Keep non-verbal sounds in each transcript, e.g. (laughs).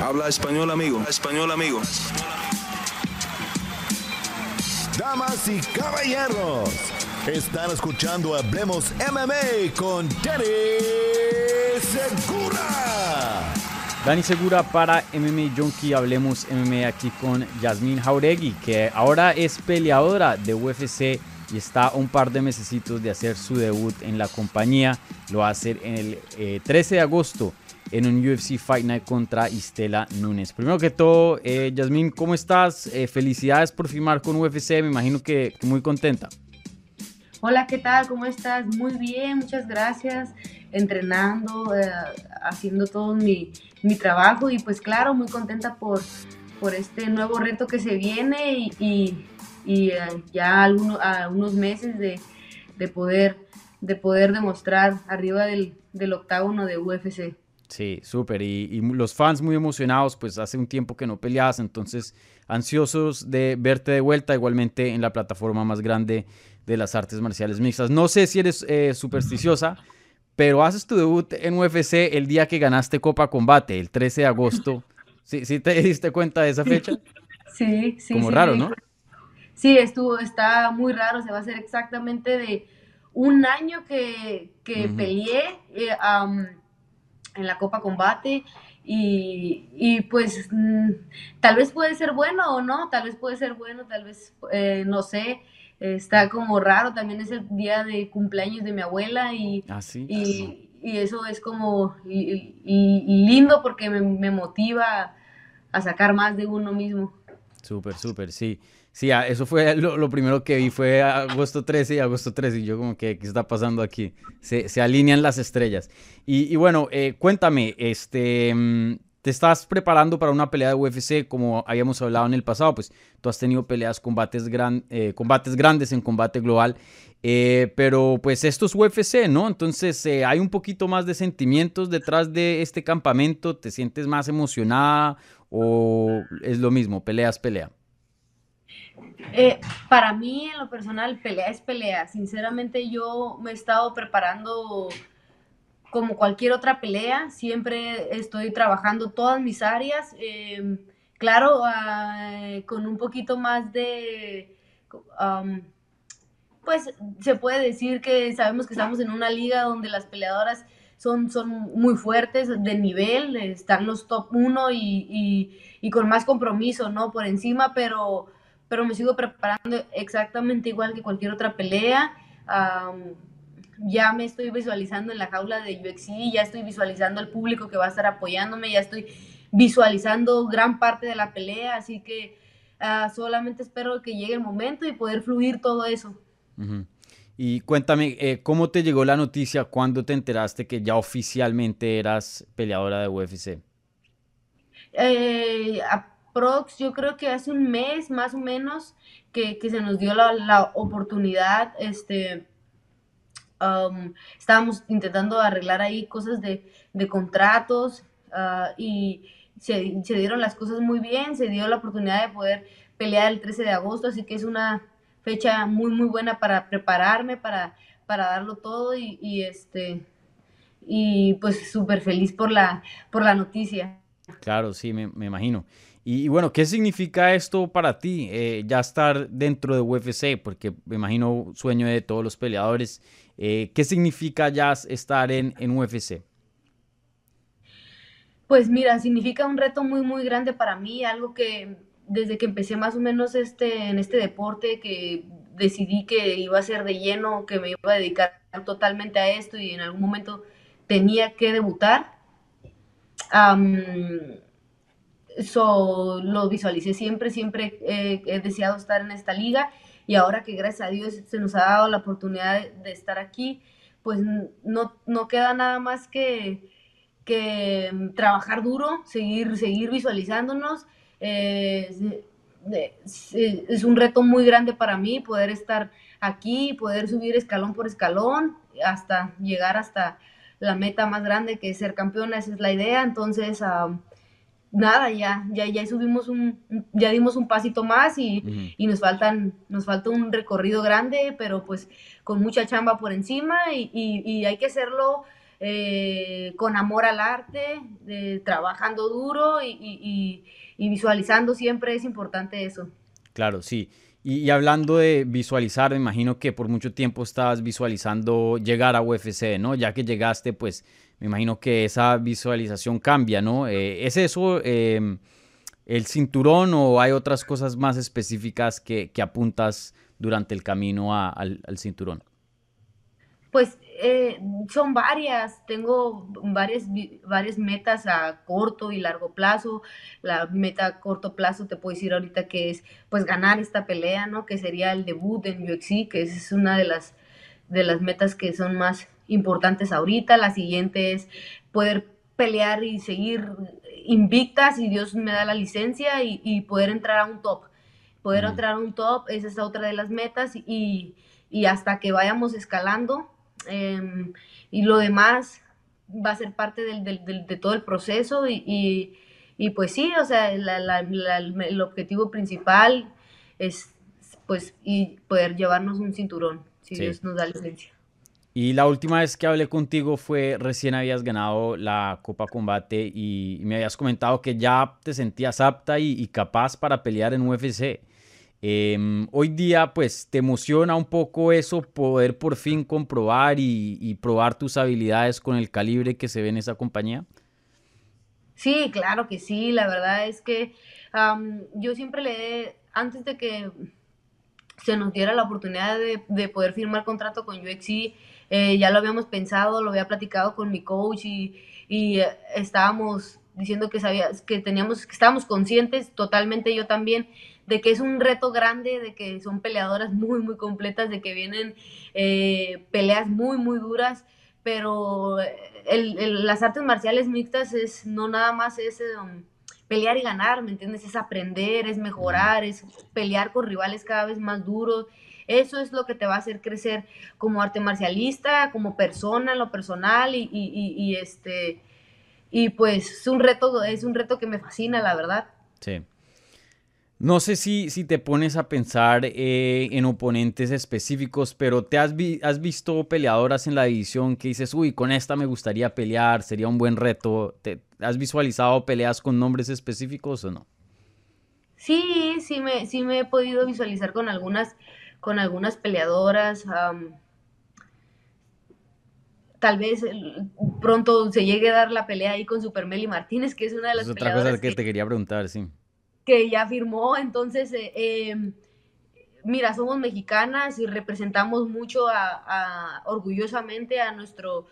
Habla español, amigo. Español, amigo. Damas y caballeros, están escuchando Hablemos MMA con Danny Segura. Dani Segura para MMA Junkie, hablemos MMA aquí con Yasmin Jauregui, que ahora es peleadora de UFC y está un par de mesecitos de hacer su debut en la compañía. Lo va a hacer en el 13 eh, de agosto en un UFC Fight Night contra Istela Núñez. Primero que todo, eh, Yasmin, ¿cómo estás? Eh, felicidades por firmar con UFC, me imagino que, muy contenta. Hola, ¿qué tal? ¿Cómo estás? Muy bien, muchas gracias. Entrenando, eh, haciendo todo mi, mi, trabajo y pues claro, muy contenta por, por este nuevo reto que se viene y, y, ya algunos, unos meses de, de, poder, de poder demostrar arriba del, del octágono de UFC. Sí, súper. Y, los fans muy emocionados, pues hace un tiempo que no peleabas, entonces ansiosos de verte de vuelta, igualmente en la plataforma más grande de las artes marciales mixtas. No sé si eres eh, supersticiosa, pero haces tu debut en UFC el día que ganaste Copa Combate, el 13 de agosto. ¿Sí, sí te diste cuenta de esa fecha? Sí, sí. Como raro, ¿no? Sí, estuvo, está muy raro, se va a hacer exactamente de un año que, que peleé. Eh, en la Copa Combate y, pues mm, tal vez puede ser bueno o no, tal vez puede ser bueno, tal vez eh, no sé, está como raro, también es el día de cumpleaños de mi abuela y, ah, y, eso es como lindo porque me, me motiva a sacar más de uno mismo. Súper, súper, sí. Sí, ah, eso fue (laughs) lo, primero que vi, fue agosto 13 y agosto 13, y yo como que, ¿qué está pasando aquí? Se, se alinean las estrellas. Y, bueno, eh, cuéntame, este, mm, te estás preparando para una pelea de UFC, como habíamos hablado en el pasado, pues tú has tenido peleas, combates, gran, eh, combates grandes en combate global, eh, pero pues esto es UFC, ¿no? Entonces hay un poquito más de sentimientos detrás de este campamento, ¿te sientes más emocionada o es lo mismo, peleas, pelea? Eh, para mí, en lo personal, pelea es pelea. Sinceramente, yo me he estado preparando como cualquier otra pelea. Siempre estoy trabajando todas mis áreas. Em, claro, ah, con un poquito más de... pues se puede decir que sabemos que estamos en una liga donde las peleadoras son, son muy fuertes de nivel, están los top 1 y, y con más compromiso, ¿no? Por encima, pero pero me sigo preparando exactamente igual que cualquier otra pelea. ya me estoy visualizando en la jaula de UFC, ya estoy visualizando el público que va a estar apoyándome, ya estoy visualizando gran parte de la pelea, así que ah, solamente espero que llegue el momento y poder fluir todo eso. Y cuéntame, eh, ¿cómo te llegó la noticia cuando te enteraste que ya oficialmente eras peleadora de UFC? Eh, yo creo que hace un mes más o menos que, se nos dio la, oportunidad, este, um, estábamos intentando arreglar ahí cosas de, contratos uh, y se, dieron las cosas muy bien, se dio la oportunidad de poder pelear el 13 de agosto, así que es una fecha muy muy buena para prepararme, para, para darlo todo y, este y pues súper feliz por la, por la noticia. Claro, sí, me, imagino. Y, bueno, ¿qué significa esto para ti, eh, ya estar dentro de UFC? Porque me imagino sueño de todos los peleadores. Eh, ¿Qué significa ya estar en, en UFC? Pues mira, significa un reto muy, muy grande para mí, algo que desde que empecé más o menos este, en este deporte, que decidí que iba a ser de lleno, que me iba a dedicar totalmente a esto y en algún momento tenía que debutar. Eso lo visualicé siempre, siempre he deseado estar en esta liga y ahora que gracias a Dios se nos ha dado la oportunidad de, estar aquí, pues no, no queda nada más que, que trabajar duro, seguir, seguir visualizándonos. Eh, es, un reto muy grande para mí poder estar aquí, poder subir escalón por escalón hasta llegar hasta la meta más grande que es ser campeona, esa es la idea. Entonces, nada, ya, ya, ya subimos un, ya dimos un pasito más y, nos faltan, nos falta un recorrido grande, pero pues con mucha chamba por encima y, hay que hacerlo eh, con amor al arte, trabajando duro y, visualizando siempre es importante eso. Claro, sí. Y, hablando de visualizar, me imagino que por mucho tiempo estabas visualizando llegar a UFC, ¿no? Ya que llegaste, pues me imagino que esa visualización cambia, ¿no? Eh, ¿Es eso em, el cinturón o hay otras cosas más específicas que, apuntas durante el camino al, al cinturón? Pues eh, son varias, tengo varias, varias metas a corto y largo plazo. La meta a corto plazo te puedo decir ahorita que es pues ganar esta pelea, ¿no? Que sería el debut en UFC, que es una de las, de las metas que son más importantes ahorita. La siguiente es poder pelear y seguir invicta si Dios me da la licencia y, poder entrar a un top. Poder entrar a un top, esa es otra de las metas y, y hasta que vayamos escalando Em, y lo demás va a ser parte de todo el proceso y, pues sí, o sea, el objetivo principal es pues y poder llevarnos un cinturón, si Dios nos da licencia. Y la última vez que hablé contigo fue recién habías ganado la Copa Combate y me habías comentado que ya te sentías apta y capaz para pelear en UFC. Em, hoy día, pues, ¿te emociona un poco eso, poder por fin comprobar y, probar tus habilidades con el calibre que se ve en esa compañía? Sí, claro que sí. La verdad es que yo siempre le, antes de que se nos diera la oportunidad de, poder firmar contrato con UXC, eh, ya lo habíamos pensado, lo había platicado con mi coach y, eh, estábamos diciendo que sabía, que teníamos, que estábamos conscientes, totalmente yo también, de que es un reto grande, de que son peleadoras muy, muy completas, de que vienen eh, peleas muy, muy duras, pero las artes marciales mixtas es no nada más es um, pelear y ganar, ¿me entiendes? Es aprender, es mejorar, es pelear con rivales cada vez más duros. Eso es lo que te va a hacer crecer como arte marcialista, como persona, lo personal y, y este y pues es un reto, es un reto que me fascina, la verdad. Sí. No sé si, si te pones a pensar eh, en oponentes específicos, pero ¿te has, has, visto peleadoras en la división que dices, uy, con esta me gustaría pelear, sería un buen reto? ¿Te, ¿Has visualizado peleas con nombres específicos o no? Sí, sí me, sí me he podido visualizar con algunas, con algunas peleadoras. tal vez pronto se llegue a dar la pelea ahí con Super Meli Martínez, que es una de las es otra cosa que te quería preguntar, sí que ya firmó, entonces, eh, em, mira, somos mexicanas y representamos mucho a, orgullosamente a nuestro,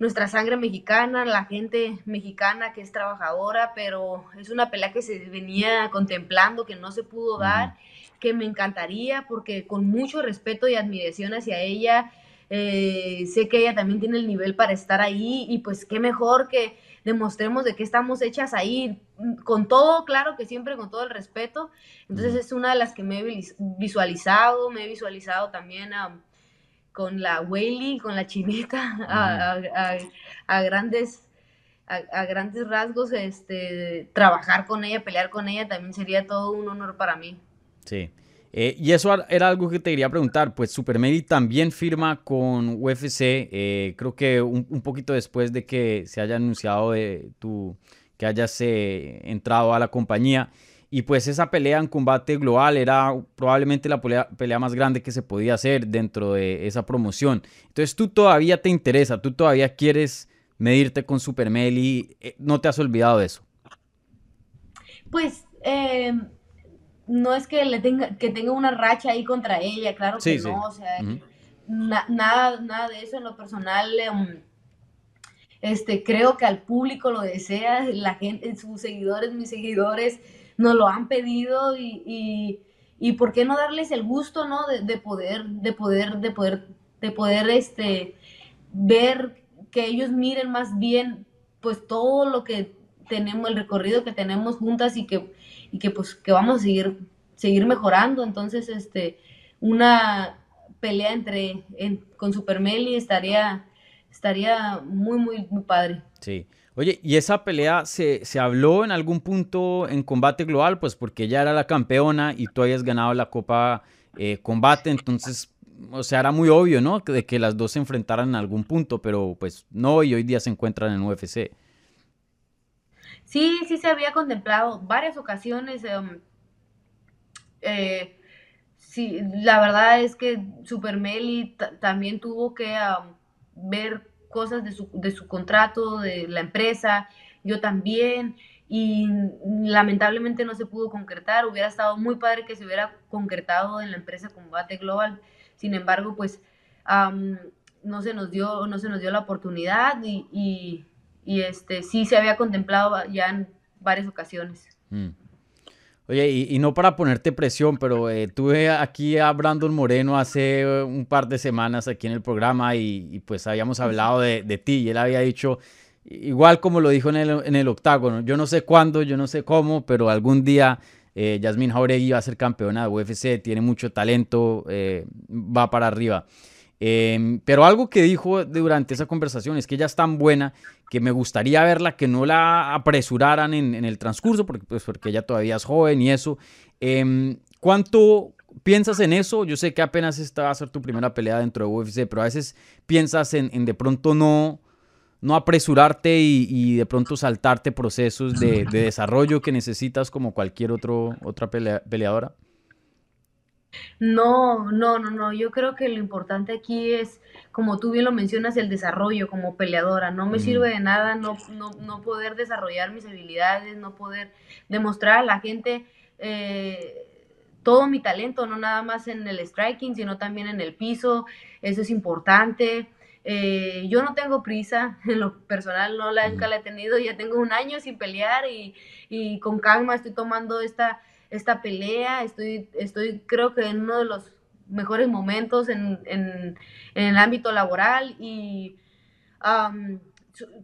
nuestra sangre mexicana, la gente mexicana que es trabajadora, pero es una pelea que se venía contemplando, que no se pudo dar, que me encantaría, porque con mucho respeto y admiración hacia ella, eh, sé que ella también tiene el nivel para estar ahí y pues qué mejor que demostremos de qué estamos hechas ahí, mm, con todo, claro que siempre con todo el respeto. Entonces es una de las que me he visualizado, me he visualizado también con la Whaley, con la chinita, (laughs) a, grandes a, grandes rasgos, este, trabajar con ella, pelear con ella, también sería todo un honor para mí. Sí. Eh, y eso era algo que te quería preguntar, pues Super también firma con UFC, eh, creo que un, poquito después de que se haya anunciado tu, que hayas eh, entrado a la compañía. Y pues esa pelea en combate global era probablemente la pelea, más grande que se podía hacer dentro de esa promoción. Entonces tú todavía te interesa, tú todavía quieres medirte con Super ¿no te has olvidado de eso? Pues no es que le tenga, que tenga una racha ahí contra ella, claro que no, o sea, nada, nada de eso en lo personal. Em, este, creo que al público lo desea, la gente, sus seguidores, mis seguidores, nos lo han pedido y, y, por qué no darles el gusto, ¿no? De, poder, de poder, de poder, de poder, este, ver que ellos miren más bien, pues todo lo que tenemos, el recorrido que tenemos juntas y que y que pues que vamos a seguir, seguir mejorando. Entonces, este, una pelea entre con Super Meli estaría, estaría muy, muy, muy padre. Sí. Oye, ¿y esa pelea se, habló en algún punto en combate global? Pues porque ella era la campeona y tú hayas ganado la Copa eh, Combate, entonces o sea, era muy obvio, ¿no? De que las dos se enfrentaran en algún punto, pero pues no, y hoy día se encuentran en UFC. Sí, sí se había contemplado varias ocasiones. Em, eh, sí, la verdad es que Super Meli también tuvo que ver cosas de su, de su contrato, de la empresa, yo también, y lamentablemente no se pudo concretar. Hubiera estado muy padre que se hubiera concretado en la empresa Combate Global. Sin embargo, pues no se nos dio, no se nos dio la oportunidad y, este sí se había contemplado ya en varias ocasiones. Mm. Oye, y, no para ponerte presión, pero eh, tuve aquí a Brandon Moreno hace un par de semanas aquí en el programa y, pues habíamos hablado de, de, ti y él había dicho, igual como lo dijo en el, en el octágono, yo no sé cuándo, yo no sé cómo, pero algún día eh, Yasmin Jauregui va a ser campeona de UFC, tiene mucho talento, eh, va para arriba. Em, pero algo que dijo durante esa conversación es que ella es tan buena que me gustaría verla, que no la apresuraran en, el transcurso, porque, pues, porque ella todavía es joven y eso. Em, ¿Cuánto piensas en eso? Yo sé que apenas esta va a ser tu primera pelea dentro de UFC, pero a veces piensas en, de pronto no, no apresurarte y, de pronto saltarte procesos de, desarrollo que necesitas como cualquier otro, otra peleadora. No, no, no, no. Yo creo que lo importante aquí es, como tú bien lo mencionas, el desarrollo como peleadora. No me sirve de nada no, no, no, poder desarrollar mis habilidades, no poder demostrar a la gente eh, todo mi talento, no nada más en el striking, sino también en el piso. Eso es importante. Eh, yo no tengo prisa, (laughs) en lo personal no la, nunca la he tenido, ya tengo un año sin pelear y, y con calma estoy tomando esta esta pelea. Estoy, estoy creo que en uno de los mejores momentos en, en, el ámbito laboral y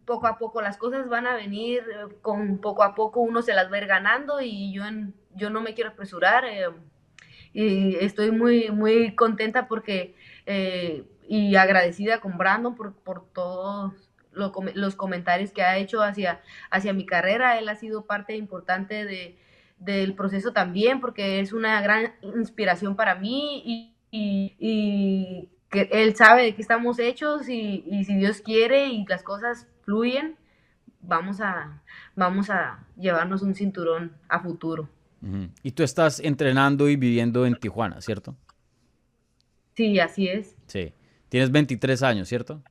poco a poco las cosas van a venir, con poco a poco uno se las va a ir ganando y yo, en, yo no me quiero apresurar. Eh, y estoy muy, muy contenta porque eh, y agradecida con Brandon por, por todos los comentarios que ha hecho hacia, hacia mi carrera. Él ha sido parte importante de, del proceso también, porque es una gran inspiración para mí y, que él sabe de qué estamos hechos y, si Dios quiere y las cosas fluyen, vamos a, vamos a llevarnos un cinturón a futuro. Y tú estás entrenando y viviendo en Tijuana, ¿cierto? Sí, así es. Sí. Tienes 23 años, ¿cierto?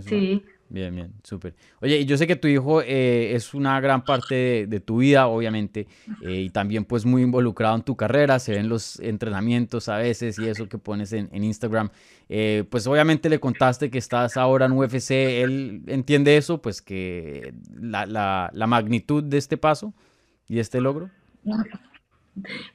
sí. Bien, bien, súper. Oye, y yo sé que tu hijo eh, es una gran parte de, tu vida, obviamente, eh, y también pues muy involucrado en tu carrera, se ven los entrenamientos a veces y eso que pones en, Instagram. Eh, pues obviamente le contaste que estás ahora en UFC, él entiende eso, pues que la, magnitud de este paso y este logro.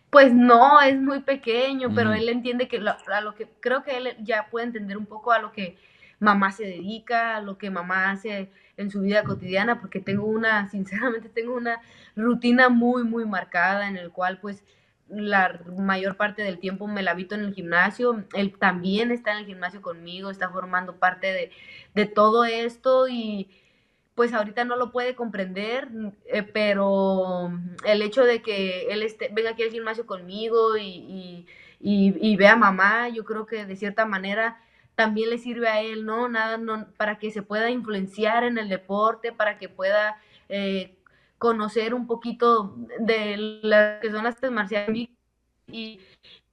Pues no, es muy pequeño, pero él entiende que a lo que creo que él ya puede entender un poco a lo que mamá se dedica, lo que mamá hace en su vida cotidiana, porque tengo una, (laughs) sinceramente, tengo una rutina muy, muy marcada en el cual pues la mayor parte del tiempo me la habito en el gimnasio. Él también está en el gimnasio conmigo, está formando parte de, todo esto y pues ahorita no lo puede comprender, eh, pero el hecho de que él esté, venga aquí al gimnasio conmigo y, y, y vea a mamá, yo creo que de cierta manera también le sirve a él, ¿no? Nada, no, para que se pueda influenciar en el deporte, para que pueda eh, conocer un poquito de las que son las artes marciales y,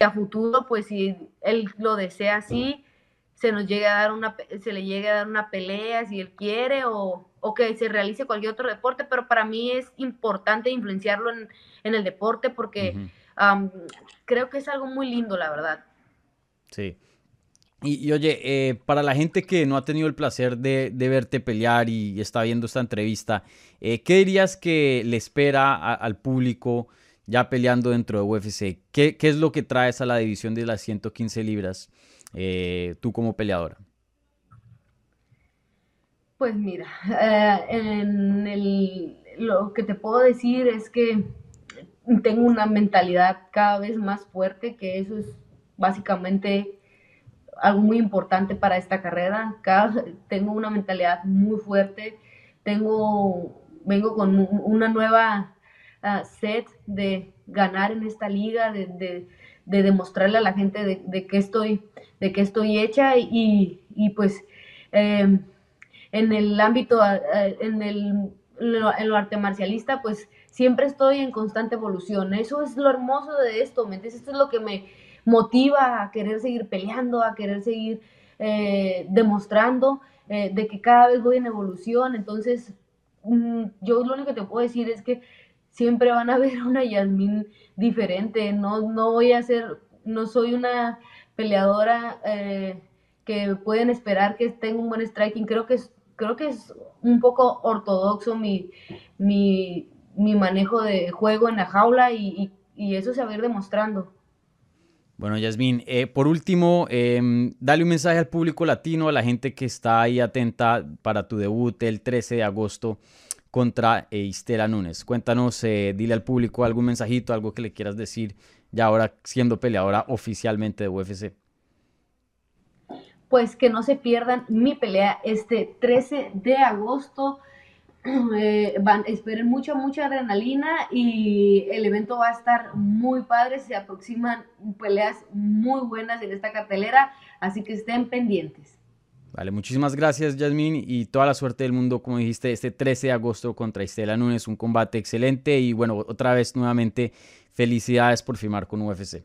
a futuro, pues si él lo desea así, se nos llegue a dar una, se le llegue a dar una pelea si él quiere o, o que se realice cualquier otro deporte, pero para mí es importante influenciarlo en, en el deporte porque creo que es algo muy lindo, la verdad. Sí. Y, oye, eh, para la gente que no ha tenido el placer de, verte pelear y está viendo esta entrevista, eh, ¿qué dirías que le espera al público ya peleando dentro de UFC? ¿Qué, es lo que traes a la división de las 115 libras eh, tú como peleadora? Pues mira, lo que te puedo decir es que tengo una mentalidad cada vez más fuerte, que eso es básicamente algo muy importante para esta carrera. Tengo una mentalidad muy fuerte, tengo, vengo con una nueva uh, set de ganar en esta liga, de, demostrarle a la gente de, de qué estoy, de qué estoy hecha y, y pues em, en el ámbito, en el en lo arte marcialista, pues siempre estoy en constante evolución. Eso es lo hermoso de esto, ¿me entiendes? Esto es lo que me motiva a querer seguir peleando, a querer seguir eh, demostrando eh, de que cada vez voy en evolución. Entonces, mm, yo lo único que te puedo decir es que siempre van a ver (laughs) una Yasmín diferente. No, no voy a ser, no soy una peleadora eh, que pueden esperar que tenga un buen striking. Creo que es, creo que es un poco ortodoxo mi, mi, mi manejo de juego en la jaula y, y, eso se va a ir demostrando. Bueno, Yasmín, eh, por último, eh, dale un mensaje al público latino, a la gente que está ahí atenta para tu debut el 13 de agosto contra eh, Istela Núñez. Cuéntanos, eh, dile al público algún mensajito, algo que le quieras decir, ya ahora siendo peleadora oficialmente de UFC pues que no se pierdan mi pelea este 13 de agosto. (clears throat) Eh, van, esperen mucha, mucha adrenalina y el evento va a estar muy padre. Se aproximan peleas muy buenas en esta cartelera, así que estén pendientes. Vale, muchísimas gracias, Yasmin, y toda la suerte del mundo, como dijiste, este 13 de agosto contra Estela Núñez, un combate excelente y bueno, otra vez nuevamente, felicidades por firmar con UFC.